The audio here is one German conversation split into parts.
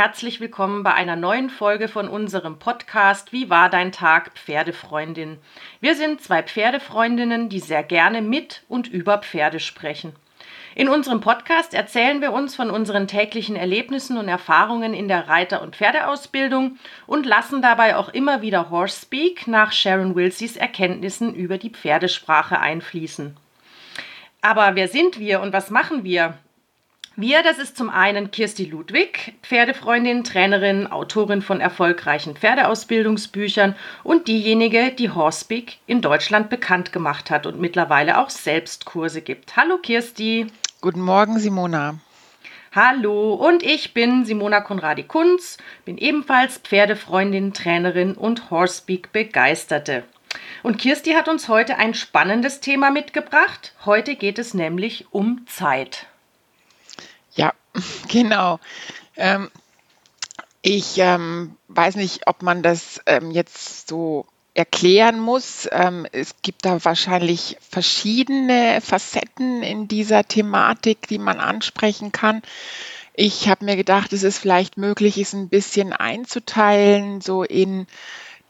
herzlich willkommen bei einer neuen Folge von unserem Podcast Wie war dein Tag, Pferdefreundin? Wir sind zwei Pferdefreundinnen, die sehr gerne mit und über Pferde sprechen. In unserem Podcast erzählen wir uns von unseren täglichen Erlebnissen und Erfahrungen in der Reiter- und Pferdeausbildung und lassen dabei auch immer wieder Horse Speak nach Sharon Wilsys Erkenntnissen über die Pferdesprache einfließen. Aber wer sind wir und was machen wir? Wir, das ist zum einen Kirsti Ludwig, Pferdefreundin, Trainerin, Autorin von erfolgreichen Pferdeausbildungsbüchern und diejenige, die Horsepeak in Deutschland bekannt gemacht hat und mittlerweile auch selbst Kurse gibt. Hallo Kirsti. Guten Morgen, Simona. Hallo, und ich bin Simona Konradi-Kunz, bin ebenfalls Pferdefreundin, Trainerin und Horsepeak-Begeisterte. Und Kirsti hat uns heute ein spannendes Thema mitgebracht. Heute geht es nämlich um Zeit. Genau. Ähm, ich ähm, weiß nicht, ob man das ähm, jetzt so erklären muss. Ähm, es gibt da wahrscheinlich verschiedene Facetten in dieser Thematik, die man ansprechen kann. Ich habe mir gedacht, es ist vielleicht möglich, es ein bisschen einzuteilen, so in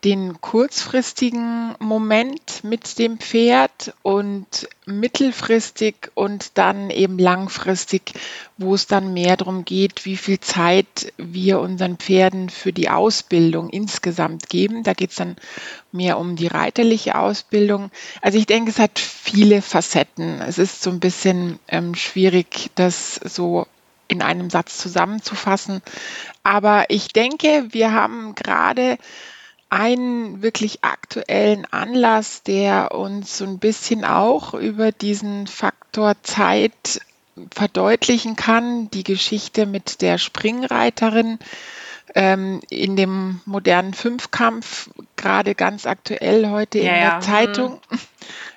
den kurzfristigen Moment mit dem Pferd und mittelfristig und dann eben langfristig, wo es dann mehr darum geht, wie viel Zeit wir unseren Pferden für die Ausbildung insgesamt geben. Da geht es dann mehr um die reiterliche Ausbildung. Also ich denke, es hat viele Facetten. Es ist so ein bisschen ähm, schwierig, das so in einem Satz zusammenzufassen. Aber ich denke, wir haben gerade einen wirklich aktuellen Anlass, der uns so ein bisschen auch über diesen Faktor Zeit verdeutlichen kann. Die Geschichte mit der Springreiterin ähm, in dem modernen Fünfkampf, gerade ganz aktuell heute ja, in der ja. Zeitung. Mhm.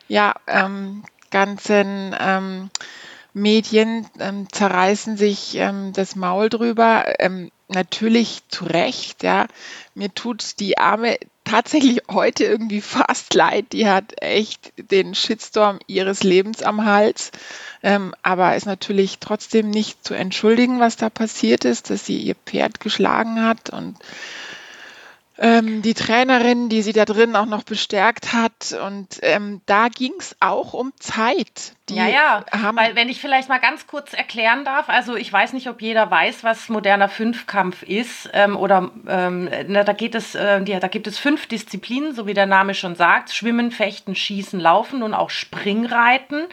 Ja, ähm, ganzen ähm, Medien ähm, zerreißen sich ähm, das Maul drüber. Ähm, natürlich zu Recht, ja. Mir tut die Arme tatsächlich heute irgendwie fast leid. Die hat echt den Shitstorm ihres Lebens am Hals. Ähm, aber ist natürlich trotzdem nicht zu entschuldigen, was da passiert ist, dass sie ihr Pferd geschlagen hat und ähm, die Trainerin, die sie da drin auch noch bestärkt hat. Und ähm, da ging es auch um Zeit. Die ja, ja, weil wenn ich vielleicht mal ganz kurz erklären darf, also ich weiß nicht, ob jeder weiß, was moderner Fünfkampf ist ähm, oder ähm, na, da geht es, äh, die, da gibt es fünf Disziplinen, so wie der Name schon sagt, Schwimmen, Fechten, Schießen, Laufen und auch Springreiten.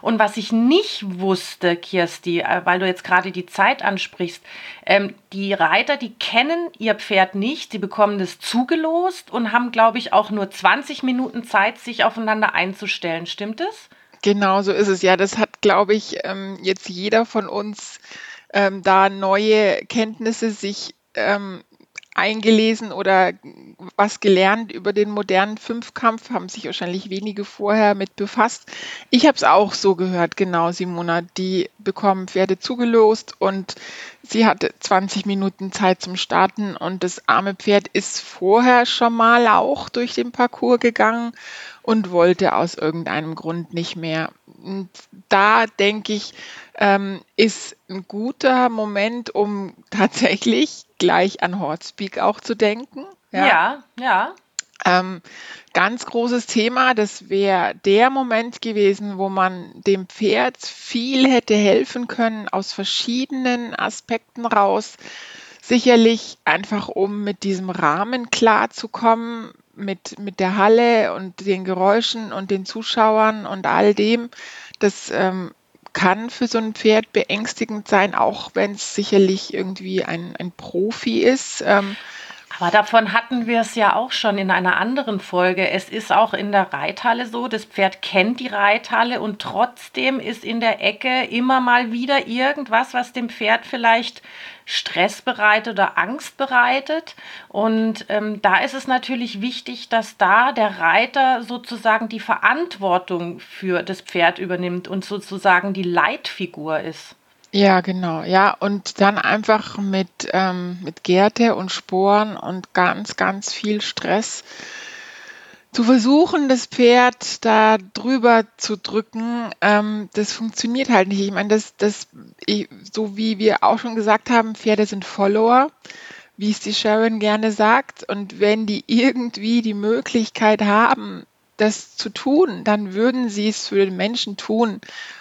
Und was ich nicht wusste, Kirsti, äh, weil du jetzt gerade die Zeit ansprichst, ähm, die Reiter, die kennen ihr Pferd nicht, sie bekommen das zugelost und haben, glaube ich, auch nur 20 Minuten Zeit, sich aufeinander einzustellen. Stimmt es? Genau so ist es. Ja, das hat, glaube ich, ähm, jetzt jeder von uns ähm, da neue Kenntnisse sich ähm, eingelesen oder was gelernt über den modernen Fünfkampf, haben sich wahrscheinlich wenige vorher mit befasst. Ich habe es auch so gehört, genau, Simona. Die bekommen Pferde zugelost und sie hatte 20 Minuten Zeit zum Starten und das arme Pferd ist vorher schon mal auch durch den Parcours gegangen und wollte aus irgendeinem Grund nicht mehr. Und da denke ich, ähm, ist ein guter Moment, um tatsächlich gleich an Hortspeak auch zu denken. Ja, ja. ja. Ähm, ganz großes Thema, das wäre der Moment gewesen, wo man dem Pferd viel hätte helfen können aus verschiedenen Aspekten raus. Sicherlich einfach, um mit diesem Rahmen klarzukommen, mit, mit der Halle und den Geräuschen und den Zuschauern und all dem. Das ähm, kann für so ein Pferd beängstigend sein, auch wenn es sicherlich irgendwie ein, ein Profi ist. Ähm, aber davon hatten wir es ja auch schon in einer anderen Folge. Es ist auch in der Reithalle so, das Pferd kennt die Reithalle und trotzdem ist in der Ecke immer mal wieder irgendwas, was dem Pferd vielleicht Stress bereitet oder Angst bereitet. Und ähm, da ist es natürlich wichtig, dass da der Reiter sozusagen die Verantwortung für das Pferd übernimmt und sozusagen die Leitfigur ist. Ja, genau. Ja, und dann einfach mit, ähm, mit Gärte und Sporen und ganz, ganz viel Stress zu versuchen, das Pferd da drüber zu drücken, ähm, das funktioniert halt nicht. Ich meine, das, das, ich, so wie wir auch schon gesagt haben, Pferde sind Follower, wie es die Sharon gerne sagt. Und wenn die irgendwie die Möglichkeit haben, das zu tun, dann würden sie es für den Menschen tun.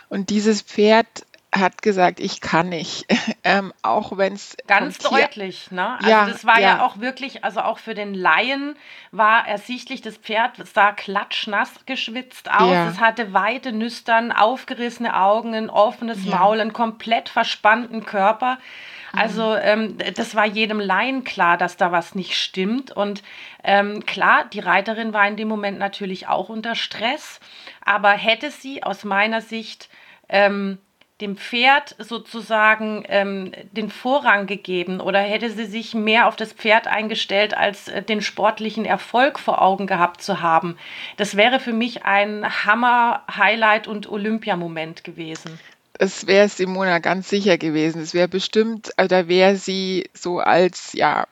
Und dieses Pferd hat gesagt, ich kann nicht, ähm, auch wenn es ganz deutlich, ne? Also ja, das war ja. ja. auch wirklich, also auch für den Laien war ersichtlich, das Pferd sah klatschnass geschwitzt aus, ja. es hatte weite Nüstern, aufgerissene Augen, ein offenes. Maul, einen komplett verspannten Körper. Also mhm. ähm, das war jedem Laien klar, dass da was nicht stimmt. Und ähm, klar, die Reiterin war in dem Moment natürlich auch unter Stress, aber hätte sie aus meiner Sicht ähm, dem Pferd sozusagen ähm, den Vorrang gegeben oder hätte sie sich mehr auf das Pferd eingestellt, als äh, den sportlichen Erfolg vor Augen gehabt zu haben. Das wäre für mich ein Hammer-Highlight und Olympiamoment gewesen. Es wäre Simona ganz sicher gewesen. Es wäre bestimmt, also da wäre sie so als ja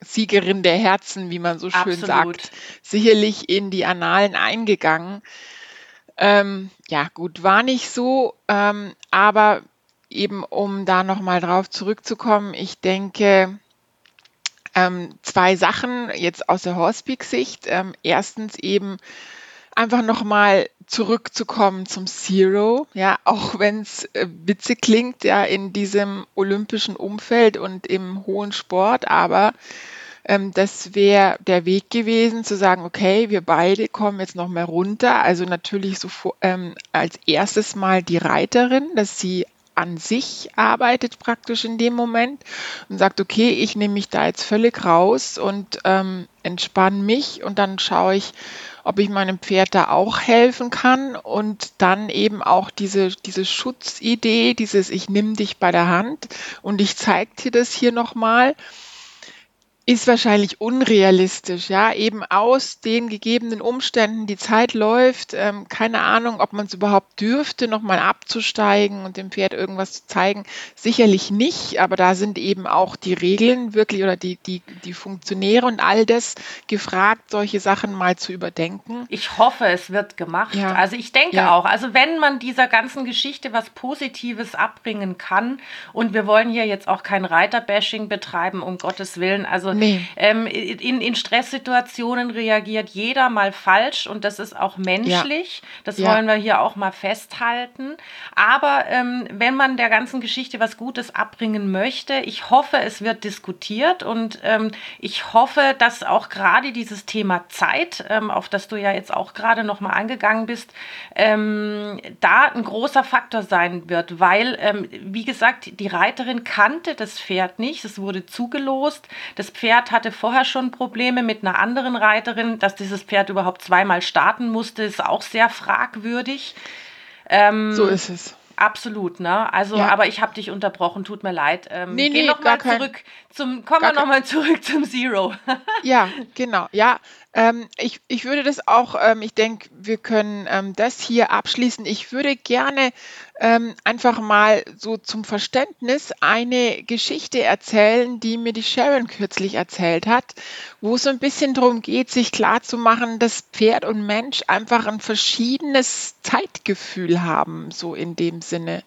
Siegerin der Herzen, wie man so schön Absolut. sagt, sicherlich in die Annalen eingegangen. Ähm, ja, gut, war nicht so, ähm, aber eben um da nochmal drauf zurückzukommen, ich denke, ähm, zwei Sachen jetzt aus der Hospic-Sicht. Ähm, erstens eben einfach nochmal zurückzukommen zum Zero, ja, auch wenn es äh, witzig klingt, ja, in diesem olympischen Umfeld und im hohen Sport, aber ähm, das wäre der Weg gewesen, zu sagen, okay, wir beide kommen jetzt noch mal runter. Also natürlich so ähm, als erstes mal die Reiterin, dass sie an sich arbeitet praktisch in dem Moment und sagt, okay, ich nehme mich da jetzt völlig raus und ähm, entspanne mich und dann schaue ich, ob ich meinem Pferd da auch helfen kann und dann eben auch diese, diese Schutzidee, dieses ich nehme dich bei der Hand und ich zeige dir das hier nochmal. mal ist wahrscheinlich unrealistisch, ja, eben aus den gegebenen Umständen, die Zeit läuft, ähm, keine Ahnung, ob man es überhaupt dürfte, nochmal abzusteigen und dem Pferd irgendwas zu zeigen, sicherlich nicht, aber da sind eben auch die Regeln wirklich oder die, die, die Funktionäre und all das gefragt, solche Sachen mal zu überdenken. Ich hoffe, es wird gemacht. Ja. Also ich denke ja. auch, also wenn man dieser ganzen Geschichte was Positives abbringen kann und wir wollen hier jetzt auch kein Reiterbashing betreiben, um Gottes Willen, also Nee. Ähm, in, in Stresssituationen reagiert jeder mal falsch und das ist auch menschlich. Ja. Das ja. wollen wir hier auch mal festhalten. Aber ähm, wenn man der ganzen Geschichte was Gutes abbringen möchte, ich hoffe, es wird diskutiert und ähm, ich hoffe, dass auch gerade dieses Thema Zeit, ähm, auf das du ja jetzt auch gerade noch mal angegangen bist, ähm, da ein großer Faktor sein wird, weil, ähm, wie gesagt, die Reiterin kannte das Pferd nicht, es wurde zugelost, das Pferd Pferd hatte vorher schon Probleme mit einer anderen Reiterin. Dass dieses Pferd überhaupt zweimal starten musste, ist auch sehr fragwürdig. Ähm, so ist es. Absolut, ne? Also, ja. aber ich habe dich unterbrochen, tut mir leid. Ähm, nee, geh nee, noch mal zurück zum, kommen wir nochmal zurück zum Zero. ja, genau. Ja, ähm, ich, ich würde das auch, ähm, ich denke, wir können ähm, das hier abschließen. Ich würde gerne ähm, einfach mal so zum Verständnis eine Geschichte erzählen, die mir die Sharon kürzlich erzählt hat, wo es so ein bisschen darum geht, sich klarzumachen, dass Pferd und Mensch einfach ein verschiedenes Zeitgefühl haben, so in dem Sinne.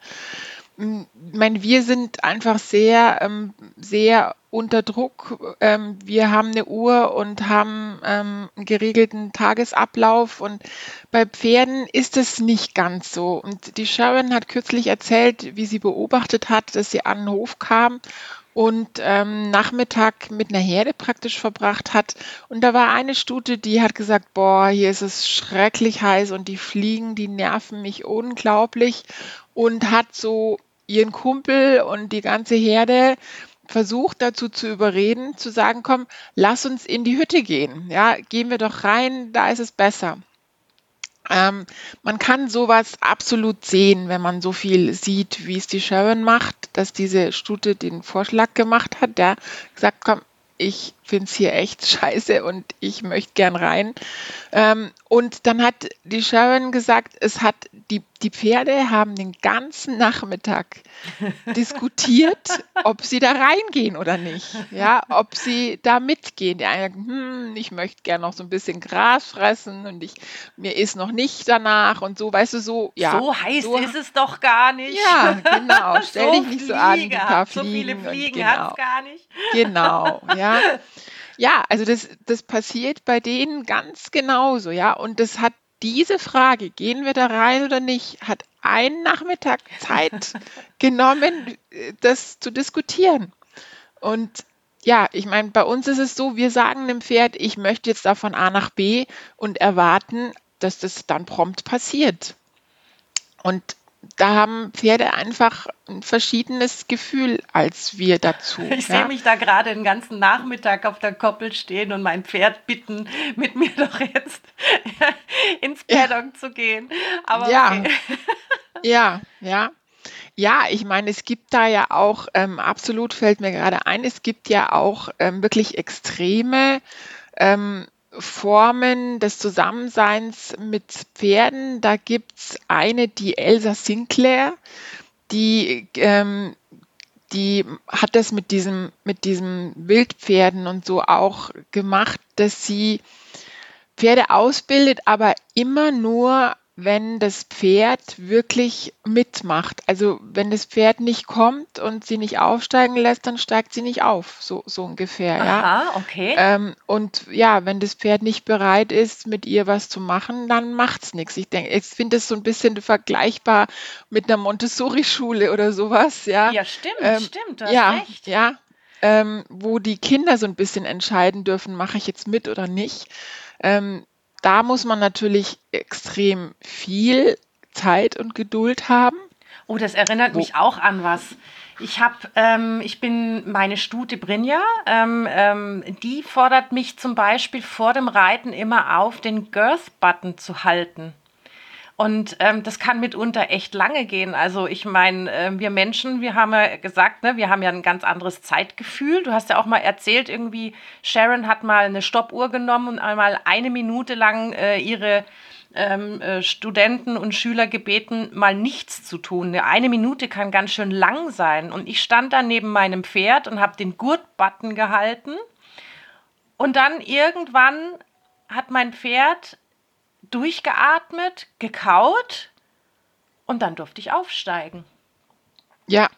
Ich meine, wir sind einfach sehr, ähm, sehr unter Druck. Ähm, wir haben eine Uhr und haben ähm, einen geregelten Tagesablauf und bei Pferden ist es nicht ganz so. Und die Sharon hat kürzlich erzählt, wie sie beobachtet hat, dass sie an den Hof kam und ähm, Nachmittag mit einer Herde praktisch verbracht hat. Und da war eine Stute, die hat gesagt, boah, hier ist es schrecklich heiß und die Fliegen, die nerven mich unglaublich und hat so ihren Kumpel und die ganze Herde versucht dazu zu überreden, zu sagen, komm, lass uns in die Hütte gehen. Ja, gehen wir doch rein, da ist es besser. Ähm, man kann sowas absolut sehen, wenn man so viel sieht, wie es die Sharon macht, dass diese Stute den Vorschlag gemacht hat, der gesagt, komm, ich finde es hier echt scheiße und ich möchte gern rein. Ähm, und dann hat die Sharon gesagt, es hat die, die Pferde haben den ganzen Nachmittag diskutiert, ob sie da reingehen oder nicht. Ja, ob sie da mitgehen. Der eine sagt, hm, ich möchte gern noch so ein bisschen Gras fressen und ich, mir ist noch nicht danach und so, weißt du, so, ja. So heiß so, ist es doch gar nicht. Ja, genau. Stell so dich nicht so an, die paar Fliegen. So viele Fliegen genau, hat es gar nicht. Genau, ja. Ja, also das, das passiert bei denen ganz genauso, ja. Und das hat diese Frage, gehen wir da rein oder nicht, hat einen Nachmittag Zeit genommen, das zu diskutieren. Und ja, ich meine, bei uns ist es so, wir sagen dem Pferd, ich möchte jetzt da von A nach B und erwarten, dass das dann prompt passiert. Und da haben Pferde einfach ein verschiedenes Gefühl als wir dazu. Ich ja? sehe mich da gerade den ganzen Nachmittag auf der Koppel stehen und mein Pferd bitten, mit mir doch jetzt ins Paddock ja. zu gehen. Aber ja, okay. ja, ja. Ja, ich meine, es gibt da ja auch, ähm, absolut fällt mir gerade ein, es gibt ja auch ähm, wirklich extreme ähm, Formen des Zusammenseins mit Pferden. Da gibt es eine, die Elsa Sinclair, die, ähm, die hat das mit diesem, mit diesem Wildpferden und so auch gemacht, dass sie Pferde ausbildet, aber immer nur wenn das Pferd wirklich mitmacht. Also wenn das Pferd nicht kommt und sie nicht aufsteigen lässt, dann steigt sie nicht auf, so, so ungefähr. Aha, ja. okay. Ähm, und ja, wenn das Pferd nicht bereit ist, mit ihr was zu machen, dann macht es nichts. Ich denke, ich finde das so ein bisschen vergleichbar mit einer Montessori-Schule oder sowas. Ja, ja stimmt, ähm, stimmt, du hast ja, recht. Ja, ähm, wo die Kinder so ein bisschen entscheiden dürfen, mache ich jetzt mit oder nicht. Ähm, da muss man natürlich extrem viel Zeit und Geduld haben. Oh, das erinnert Wo mich auch an was. Ich habe, ähm, ich bin meine Stute Brinja, ähm, ähm, die fordert mich zum Beispiel vor dem Reiten immer auf, den Girth-Button zu halten. Und ähm, das kann mitunter echt lange gehen. Also ich meine, äh, wir Menschen, wir haben ja gesagt, ne, wir haben ja ein ganz anderes Zeitgefühl. Du hast ja auch mal erzählt, irgendwie Sharon hat mal eine Stoppuhr genommen und einmal eine Minute lang äh, ihre ähm, äh, Studenten und Schüler gebeten, mal nichts zu tun. Eine Minute kann ganz schön lang sein. Und ich stand da neben meinem Pferd und habe den Gurtbutton gehalten. Und dann irgendwann hat mein Pferd durchgeatmet, gekaut und dann durfte ich aufsteigen. Ja,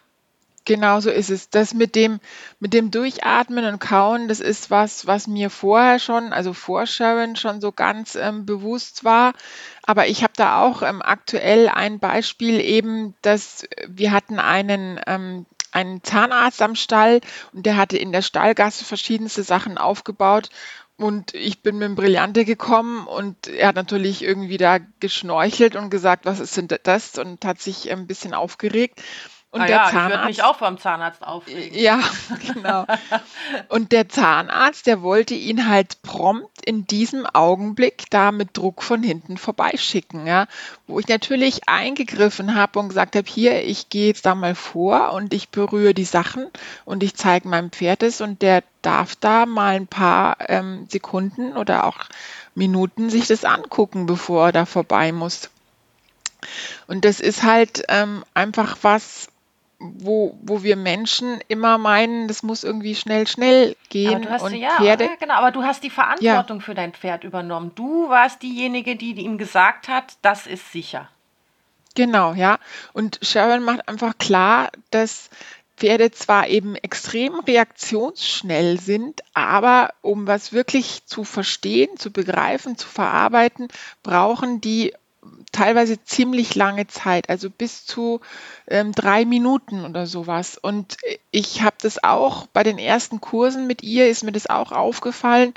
genau so ist es. Das mit dem, mit dem Durchatmen und Kauen, das ist was, was mir vorher schon, also vor Sharon schon so ganz ähm, bewusst war. Aber ich habe da auch ähm, aktuell ein Beispiel eben, dass wir hatten einen ähm, einen Zahnarzt am Stall und der hatte in der Stallgasse verschiedenste Sachen aufgebaut und ich bin mit dem Brillante gekommen und er hat natürlich irgendwie da geschnorchelt und gesagt, was ist denn das? Und hat sich ein bisschen aufgeregt. Und ah der ja, Zahnarzt, ich würde mich auch beim Zahnarzt aufregen. Ja, genau. Und der Zahnarzt, der wollte ihn halt prompt in diesem Augenblick da mit Druck von hinten vorbeischicken, ja. Wo ich natürlich eingegriffen habe und gesagt habe, hier, ich gehe jetzt da mal vor und ich berühre die Sachen und ich zeige meinem Pferd es und der darf da mal ein paar ähm, Sekunden oder auch Minuten sich das angucken, bevor er da vorbei muss. Und das ist halt ähm, einfach was, wo, wo wir Menschen immer meinen, das muss irgendwie schnell, schnell gehen. Aber du hast, und ja, Pferde, ja, genau, aber du hast die Verantwortung ja. für dein Pferd übernommen. Du warst diejenige, die ihm gesagt hat, das ist sicher. Genau, ja. Und Sharon macht einfach klar, dass Pferde zwar eben extrem reaktionsschnell sind, aber um was wirklich zu verstehen, zu begreifen, zu verarbeiten, brauchen die teilweise ziemlich lange Zeit, also bis zu ähm, drei Minuten oder sowas. Und ich habe das auch bei den ersten Kursen mit ihr, ist mir das auch aufgefallen,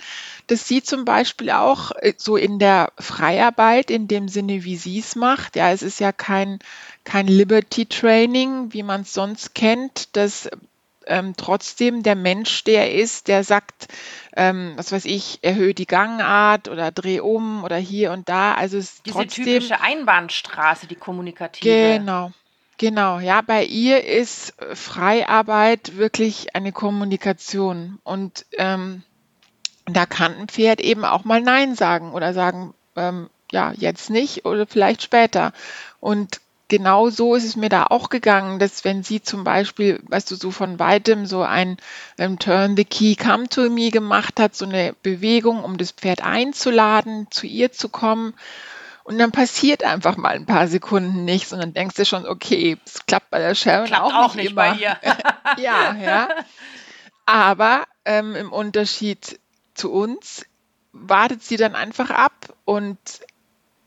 dass sie zum Beispiel auch äh, so in der Freiarbeit, in dem Sinne, wie sie es macht, ja, es ist ja kein, kein Liberty Training, wie man es sonst kennt, dass ähm, trotzdem der Mensch der ist, der sagt, ähm, was weiß ich, erhöhe die Gangart oder dreh um oder hier und da. Also es Diese trotzdem, typische Einbahnstraße, die kommunikative. Genau. Genau, ja, bei ihr ist Freiarbeit wirklich eine Kommunikation und ähm, da kann ein Pferd eben auch mal Nein sagen oder sagen, ähm, ja, jetzt nicht oder vielleicht später. Und genau so ist es mir da auch gegangen, dass wenn sie zum Beispiel, weißt du, so von weitem so ein ähm, Turn the Key, come to me gemacht hat, so eine Bewegung, um das Pferd einzuladen, zu ihr zu kommen. Und dann passiert einfach mal ein paar Sekunden nichts und dann denkst du schon, okay, es klappt bei der Sharon Klappt auch, auch nicht, immer. bei ihr. ja, ja. Aber ähm, im Unterschied zu uns wartet sie dann einfach ab und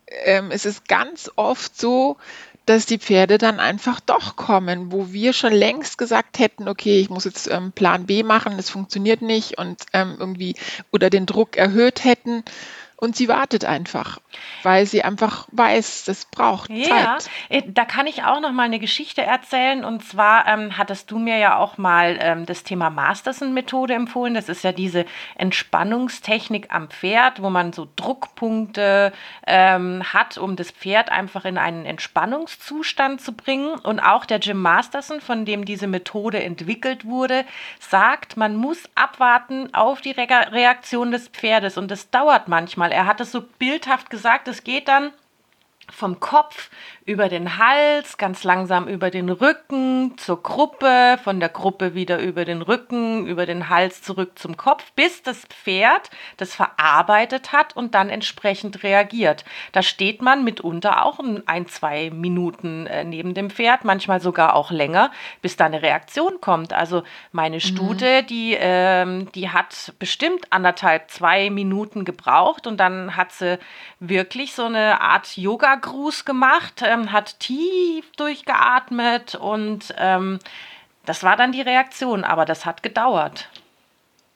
ähm, es ist ganz oft so, dass die Pferde dann einfach doch kommen, wo wir schon längst gesagt hätten, okay, ich muss jetzt ähm, Plan B machen, das funktioniert nicht und ähm, irgendwie oder den Druck erhöht hätten. Und sie wartet einfach, weil sie einfach weiß, das braucht Ja, Zeit. äh, da kann ich auch noch mal eine Geschichte erzählen. Und zwar ähm, hattest du mir ja auch mal ähm, das Thema Masterson-Methode empfohlen. Das ist ja diese Entspannungstechnik am Pferd, wo man so Druckpunkte ähm, hat, um das Pferd einfach in einen Entspannungszustand zu bringen. Und auch der Jim Masterson, von dem diese Methode entwickelt wurde, sagt, man muss abwarten auf die Re Reaktion des Pferdes. Und das dauert manchmal. Er hat es so bildhaft gesagt, es geht dann vom Kopf über den Hals, ganz langsam über den Rücken zur Gruppe, von der Gruppe wieder über den Rücken, über den Hals zurück zum Kopf, bis das Pferd das verarbeitet hat und dann entsprechend reagiert. Da steht man mitunter auch ein, zwei Minuten äh, neben dem Pferd, manchmal sogar auch länger, bis da eine Reaktion kommt. Also meine Stute, die, ähm, die hat bestimmt anderthalb, zwei Minuten gebraucht und dann hat sie wirklich so eine Art Yoga-Gruß gemacht. Ähm, hat tief durchgeatmet und ähm, das war dann die Reaktion, aber das hat gedauert.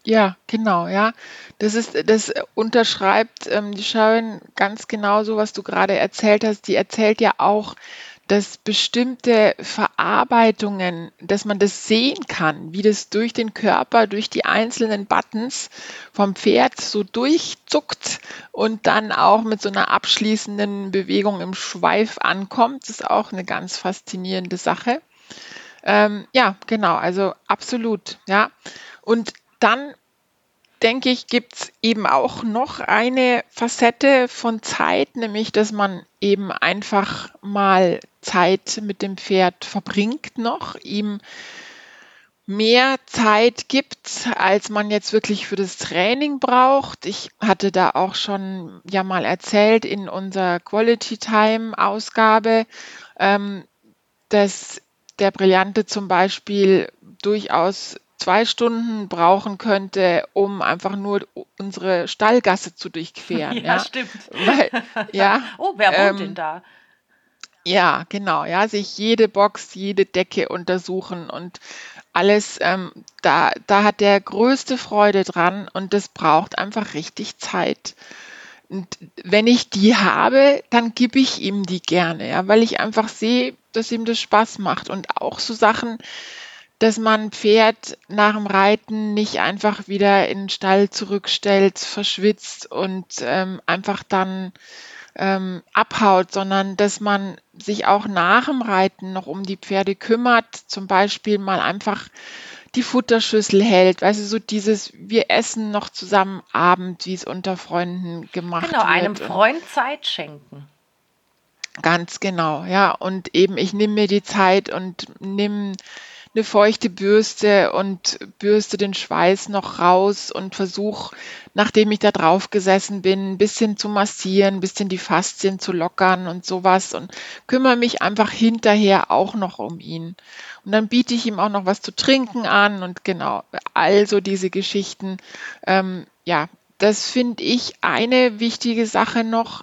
Ja, genau, ja. Das ist, das unterschreibt ähm, die Sharon ganz genau so, was du gerade erzählt hast. Die erzählt ja auch, dass bestimmte Verarbeitungen, dass man das sehen kann, wie das durch den Körper, durch die einzelnen Buttons vom Pferd so durchzuckt und dann auch mit so einer abschließenden Bewegung im Schweif ankommt. Ist auch eine ganz faszinierende Sache. Ähm, ja, genau, also absolut, ja. Und dann denke ich, gibt es eben auch noch eine Facette von Zeit, nämlich dass man eben einfach mal Zeit mit dem Pferd verbringt noch, ihm mehr Zeit gibt, als man jetzt wirklich für das Training braucht. Ich hatte da auch schon ja mal erzählt in unserer Quality Time Ausgabe, ähm, dass der Brillante zum Beispiel durchaus zwei Stunden brauchen könnte, um einfach nur unsere Stallgasse zu durchqueren. Ja, stimmt. Weil, ja, Oh, wer wohnt ähm, denn da? ja, genau, ja, sich jede Box, jede Decke untersuchen und alles, ähm, da, da hat der größte Freude dran und das braucht einfach richtig Zeit. Und wenn ich die habe, dann gebe ich ihm die gerne, ja, weil ich einfach sehe, dass ihm das Spaß macht. Und auch so Sachen, dass man Pferd nach dem Reiten nicht einfach wieder in den Stall zurückstellt, verschwitzt und ähm, einfach dann ähm, abhaut, sondern dass man sich auch nach dem Reiten noch um die Pferde kümmert, zum Beispiel mal einfach die Futterschüssel hält, weißt du, so dieses, wir essen noch zusammen Abend, wie es unter Freunden gemacht Genau, einem wird. Und Freund Zeit schenken. Ganz genau, ja. Und eben, ich nehme mir die Zeit und nehme eine feuchte Bürste und bürste den Schweiß noch raus und versuche, nachdem ich da drauf gesessen bin, ein bisschen zu massieren, ein bisschen die Faszien zu lockern und sowas und kümmere mich einfach hinterher auch noch um ihn. Und dann biete ich ihm auch noch was zu trinken an und genau, also diese Geschichten. Ähm, ja, das finde ich eine wichtige Sache noch.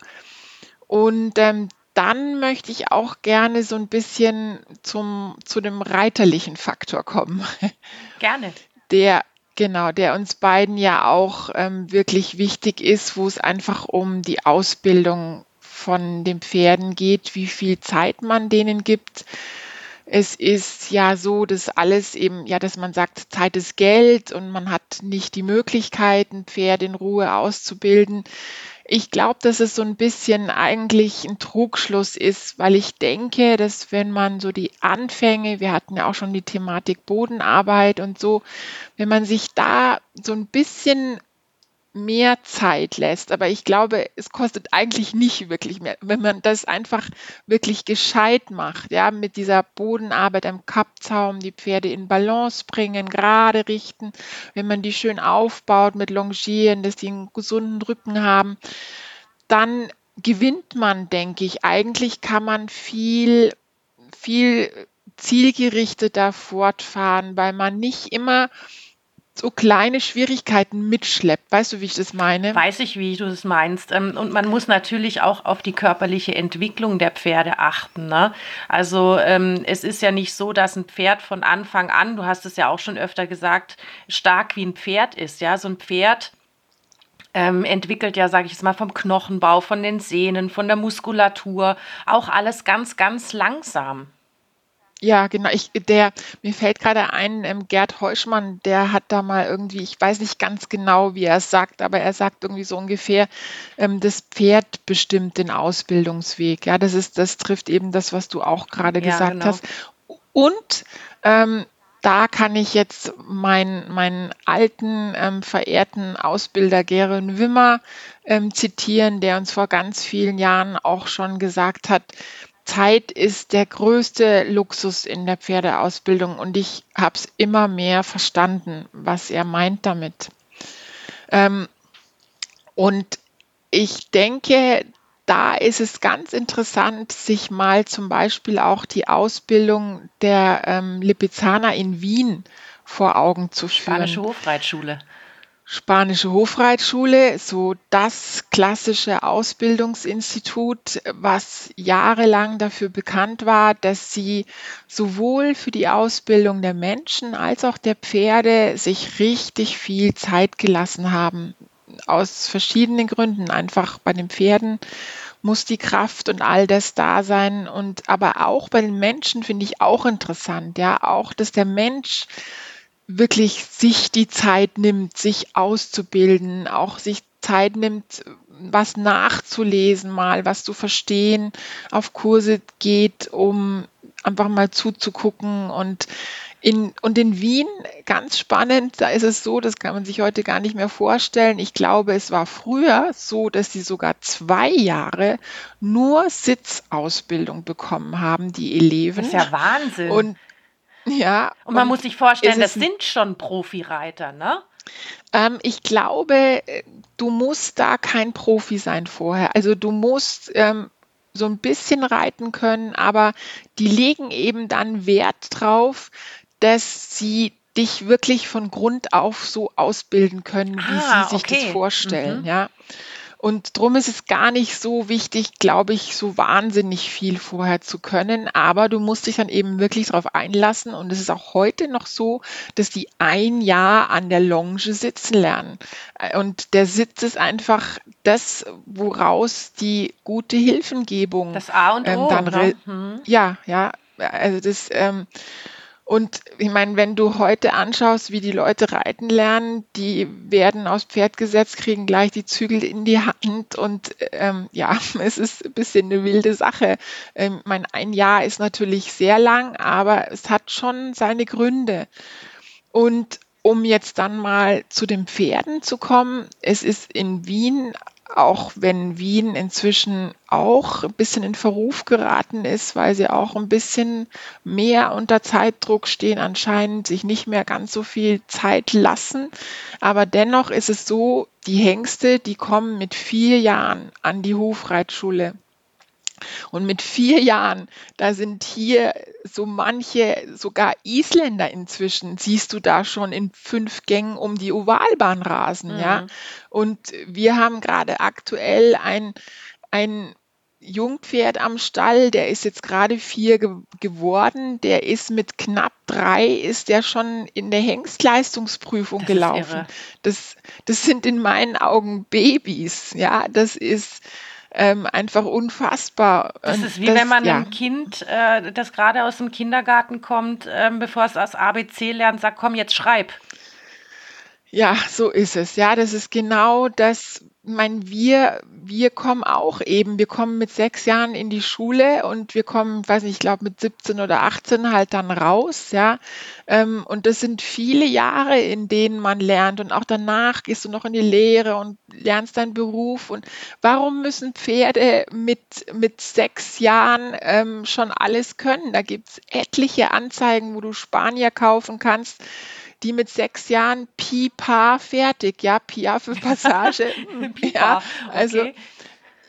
Und ähm, dann möchte ich auch gerne so ein bisschen zum, zu dem reiterlichen Faktor kommen, Gerne. der genau, der uns beiden ja auch ähm, wirklich wichtig ist, wo es einfach um die Ausbildung von den Pferden geht, wie viel Zeit man denen gibt. Es ist ja so, dass alles eben, ja, dass man sagt, Zeit ist Geld und man hat nicht die Möglichkeit, ein Pferd in Ruhe auszubilden. Ich glaube, dass es so ein bisschen eigentlich ein Trugschluss ist, weil ich denke, dass wenn man so die Anfänge, wir hatten ja auch schon die Thematik Bodenarbeit und so, wenn man sich da so ein bisschen mehr Zeit lässt. Aber ich glaube, es kostet eigentlich nicht wirklich mehr, wenn man das einfach wirklich gescheit macht, ja, mit dieser Bodenarbeit am Kappzaum, die Pferde in Balance bringen, gerade richten, wenn man die schön aufbaut mit Longieren, dass die einen gesunden Rücken haben, dann gewinnt man, denke ich. Eigentlich kann man viel, viel zielgerichteter fortfahren, weil man nicht immer so kleine Schwierigkeiten mitschleppt. Weißt du, wie ich das meine? Weiß ich, wie du das meinst. Ähm, und man muss natürlich auch auf die körperliche Entwicklung der Pferde achten. Ne? Also ähm, es ist ja nicht so, dass ein Pferd von Anfang an, du hast es ja auch schon öfter gesagt, stark wie ein Pferd ist. Ja, so ein Pferd ähm, entwickelt ja, sage ich jetzt mal, vom Knochenbau, von den Sehnen, von der Muskulatur, auch alles ganz, ganz langsam. Ja, genau. Ich, der, mir fällt gerade ein, ähm, Gerd Heuschmann, der hat da mal irgendwie, ich weiß nicht ganz genau, wie er es sagt, aber er sagt irgendwie so ungefähr, ähm, das Pferd bestimmt den Ausbildungsweg. Ja, das ist, das trifft eben das, was du auch gerade ja, gesagt genau. hast. Und ähm, da kann ich jetzt meinen, meinen alten, ähm, verehrten Ausbilder Geren Wimmer ähm, zitieren, der uns vor ganz vielen Jahren auch schon gesagt hat, Zeit ist der größte Luxus in der Pferdeausbildung und ich habe es immer mehr verstanden, was er meint damit. Ähm, und ich denke, da ist es ganz interessant, sich mal zum Beispiel auch die Ausbildung der ähm, Lipizzaner in Wien vor Augen zu führen. Spanische Hofreitschule. Spanische Hofreitschule, so das klassische Ausbildungsinstitut, was jahrelang dafür bekannt war, dass sie sowohl für die Ausbildung der Menschen als auch der Pferde sich richtig viel Zeit gelassen haben. Aus verschiedenen Gründen. Einfach bei den Pferden muss die Kraft und all das da sein. Und aber auch bei den Menschen finde ich auch interessant, ja, auch, dass der Mensch wirklich sich die Zeit nimmt, sich auszubilden, auch sich Zeit nimmt, was nachzulesen, mal was zu verstehen, auf Kurse geht, um einfach mal zuzugucken und in, und in Wien, ganz spannend, da ist es so, das kann man sich heute gar nicht mehr vorstellen. Ich glaube, es war früher so, dass sie sogar zwei Jahre nur Sitzausbildung bekommen haben, die Eleven. Das ist ja Wahnsinn. Und ja. Und man und muss sich vorstellen, das sind schon Profireiter, ne? Ähm, ich glaube, du musst da kein Profi sein vorher. Also du musst ähm, so ein bisschen reiten können, aber die legen eben dann Wert drauf, dass sie dich wirklich von Grund auf so ausbilden können, wie ah, sie sich okay. das vorstellen. Mhm. Ja. Und darum ist es gar nicht so wichtig, glaube ich, so wahnsinnig viel vorher zu können. Aber du musst dich dann eben wirklich darauf einlassen. Und es ist auch heute noch so, dass die ein Jahr an der Longe sitzen lernen. Und der Sitz ist einfach das, woraus die gute Hilfengebung das A und O. Ähm, dann ne? hm. Ja, ja. Also das. Ähm, und ich meine, wenn du heute anschaust, wie die Leute reiten lernen, die werden aufs Pferd gesetzt, kriegen gleich die Zügel in die Hand und ähm, ja, es ist ein bisschen eine wilde Sache. Ähm, mein ein Jahr ist natürlich sehr lang, aber es hat schon seine Gründe. Und um jetzt dann mal zu den Pferden zu kommen, es ist in Wien auch wenn Wien inzwischen auch ein bisschen in Verruf geraten ist, weil sie auch ein bisschen mehr unter Zeitdruck stehen, anscheinend sich nicht mehr ganz so viel Zeit lassen. Aber dennoch ist es so, die Hengste, die kommen mit vier Jahren an die Hofreitschule. Und mit vier Jahren, da sind hier so manche, sogar Isländer inzwischen, siehst du da schon in fünf Gängen um die Ovalbahn rasen, mhm. ja. Und wir haben gerade aktuell ein, ein Jungpferd am Stall, der ist jetzt gerade vier ge geworden, der ist mit knapp drei, ist der schon in der Hengstleistungsprüfung das gelaufen. Das, das sind in meinen Augen Babys, ja, das ist, ähm, einfach unfassbar. Das ist wie das, wenn man ja. einem Kind, äh, das gerade aus dem Kindergarten kommt, äh, bevor es das ABC lernt, sagt, komm, jetzt schreib. Ja, so ist es. Ja, das ist genau das, meine, wir, wir kommen auch eben, wir kommen mit sechs Jahren in die Schule und wir kommen, weiß nicht, ich glaube mit 17 oder 18 halt dann raus, ja. Ähm, und das sind viele Jahre, in denen man lernt und auch danach gehst du noch in die Lehre und lernst deinen Beruf. Und warum müssen Pferde mit, mit sechs Jahren ähm, schon alles können? Da gibt es etliche Anzeigen, wo du Spanier kaufen kannst die mit sechs Jahren Pi-Pa fertig, ja, Pia für Passage. ja, also, okay.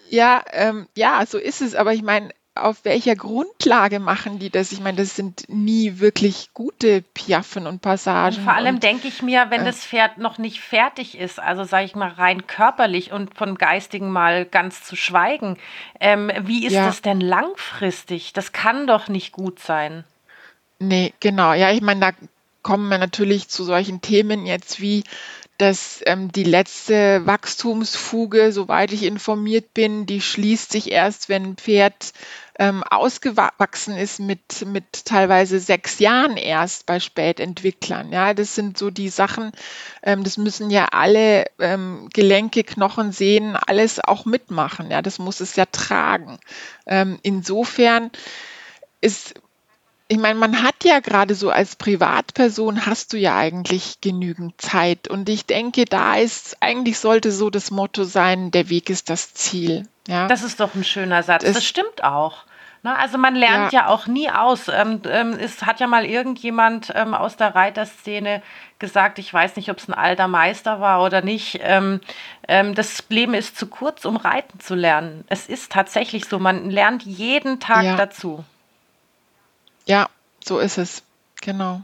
ja, ähm, ja, so ist es. Aber ich meine, auf welcher Grundlage machen die das? Ich meine, das sind nie wirklich gute Piaffen und Passagen. Und vor allem denke ich mir, wenn äh, das Pferd noch nicht fertig ist, also sage ich mal rein körperlich und von geistigen mal ganz zu schweigen, ähm, wie ist ja. das denn langfristig? Das kann doch nicht gut sein. Nee, genau. Ja, ich meine, da kommen wir natürlich zu solchen Themen jetzt wie dass ähm, die letzte Wachstumsfuge, soweit ich informiert bin, die schließt sich erst, wenn ein Pferd ähm, ausgewachsen ist mit, mit teilweise sechs Jahren erst bei Spätentwicklern. Ja, das sind so die Sachen, ähm, das müssen ja alle ähm, Gelenke, Knochen, Sehnen, alles auch mitmachen. Ja, das muss es ja tragen. Ähm, insofern ist ich meine, man hat ja gerade so als Privatperson hast du ja eigentlich genügend Zeit. Und ich denke, da ist, eigentlich sollte so das Motto sein, der Weg ist das Ziel. Ja? Das ist doch ein schöner Satz. Das, das stimmt auch. Ne? Also man lernt ja. ja auch nie aus. Ähm, ähm, es hat ja mal irgendjemand ähm, aus der Reiterszene gesagt, ich weiß nicht, ob es ein alter Meister war oder nicht, ähm, ähm, das Leben ist zu kurz, um reiten zu lernen. Es ist tatsächlich so, man lernt jeden Tag ja. dazu. Ja, so ist es. Genau.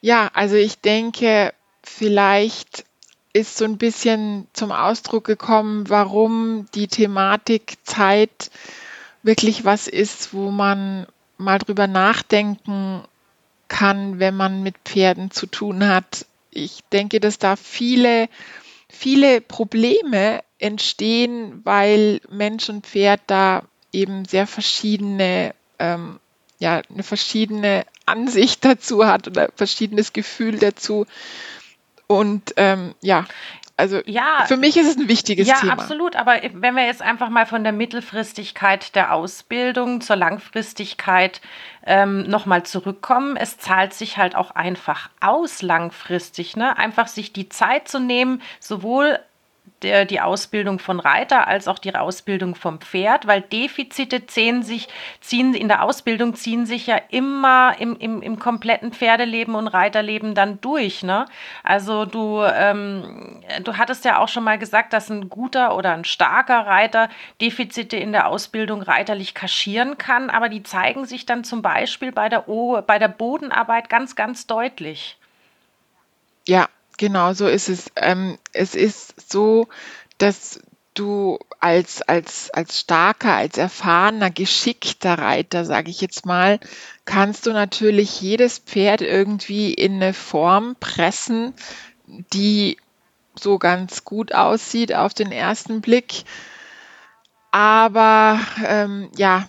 Ja, also ich denke, vielleicht ist so ein bisschen zum Ausdruck gekommen, warum die Thematik Zeit wirklich was ist, wo man mal drüber nachdenken kann, wenn man mit Pferden zu tun hat. Ich denke, dass da viele, viele Probleme entstehen, weil Mensch und Pferd da eben sehr verschiedene ähm, ja eine verschiedene Ansicht dazu hat oder verschiedenes Gefühl dazu. Und ähm, ja, also ja, für mich ist es ein wichtiges ja, Thema. Ja, absolut. Aber wenn wir jetzt einfach mal von der Mittelfristigkeit der Ausbildung zur Langfristigkeit ähm, nochmal zurückkommen, es zahlt sich halt auch einfach aus langfristig. Ne? Einfach sich die Zeit zu nehmen, sowohl der, die Ausbildung von Reiter als auch die Ausbildung vom Pferd, weil Defizite ziehen sich, ziehen in der Ausbildung ziehen sich ja immer im, im, im kompletten Pferdeleben und Reiterleben dann durch. Ne? Also du, ähm, du hattest ja auch schon mal gesagt, dass ein guter oder ein starker Reiter Defizite in der Ausbildung reiterlich kaschieren kann, aber die zeigen sich dann zum Beispiel bei der, o bei der Bodenarbeit ganz, ganz deutlich. Ja, Genau, so ist es. Ähm, es ist so, dass du als, als, als starker, als erfahrener, geschickter Reiter, sage ich jetzt mal, kannst du natürlich jedes Pferd irgendwie in eine Form pressen, die so ganz gut aussieht auf den ersten Blick. Aber ähm, ja,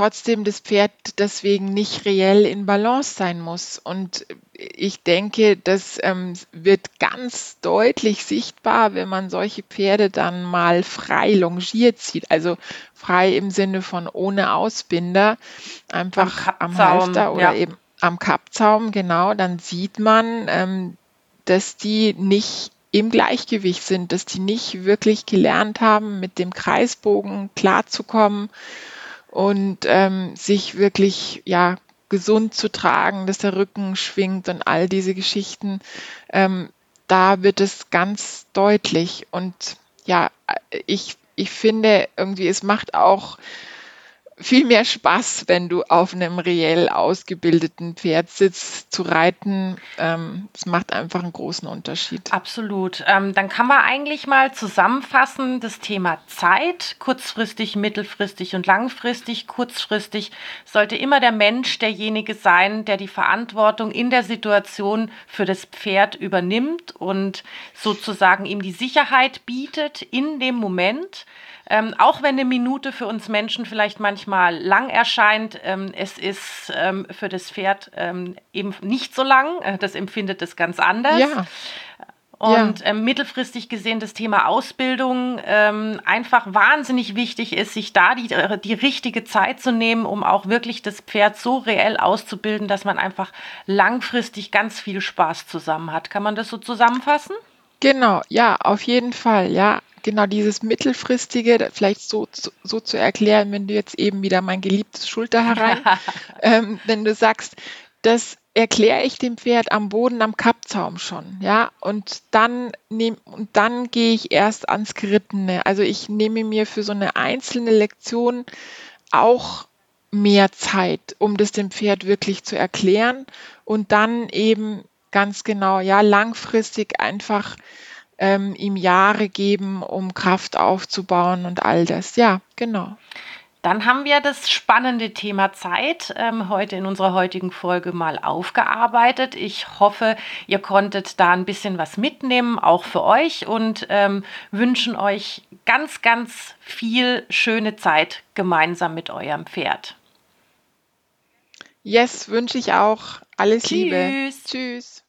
trotzdem das Pferd deswegen nicht reell in Balance sein muss. Und ich denke, das ähm, wird ganz deutlich sichtbar, wenn man solche Pferde dann mal frei longiert sieht. Also frei im Sinne von ohne Ausbinder, einfach am, am Halfter oder ja. eben am Kappzaum, genau. Dann sieht man, ähm, dass die nicht im Gleichgewicht sind, dass die nicht wirklich gelernt haben, mit dem Kreisbogen klarzukommen und ähm, sich wirklich ja gesund zu tragen, dass der Rücken schwingt und all diese Geschichten, ähm, da wird es ganz deutlich. Und ja, ich, ich finde irgendwie, es macht auch viel mehr Spaß, wenn du auf einem reell ausgebildeten Pferd sitzt, zu reiten. Ähm, macht einfach einen großen Unterschied. Absolut. Ähm, dann kann man eigentlich mal zusammenfassen, das Thema Zeit, kurzfristig, mittelfristig und langfristig. Kurzfristig sollte immer der Mensch derjenige sein, der die Verantwortung in der Situation für das Pferd übernimmt und sozusagen ihm die Sicherheit bietet in dem Moment. Ähm, auch wenn eine Minute für uns Menschen vielleicht manchmal lang erscheint, ähm, es ist ähm, für das Pferd ähm, eben nicht so lang. Äh, das empfindet es ganz anders. Ja. und ja. ähm, mittelfristig gesehen das Thema Ausbildung ähm, einfach wahnsinnig wichtig ist, sich da die, äh, die richtige Zeit zu nehmen, um auch wirklich das Pferd so reell auszubilden, dass man einfach langfristig ganz viel Spaß zusammen hat. Kann man das so zusammenfassen? Genau, ja, auf jeden Fall, ja. Genau dieses mittelfristige, vielleicht so, so zu erklären, wenn du jetzt eben wieder mein geliebtes Schulter herein, ähm, wenn du sagst, das erkläre ich dem Pferd am Boden am Kappzaum schon, ja, und dann nehm, und dann gehe ich erst ans Gerittene. Also ich nehme mir für so eine einzelne Lektion auch mehr Zeit, um das dem Pferd wirklich zu erklären und dann eben ganz genau, ja, langfristig einfach ähm, ihm Jahre geben, um Kraft aufzubauen und all das. Ja, genau. Dann haben wir das spannende Thema Zeit ähm, heute in unserer heutigen Folge mal aufgearbeitet. Ich hoffe, ihr konntet da ein bisschen was mitnehmen, auch für euch und ähm, wünschen euch ganz, ganz viel schöne Zeit gemeinsam mit eurem Pferd. Yes, wünsche ich auch. Alles Tschüss. Liebe. Tschüss.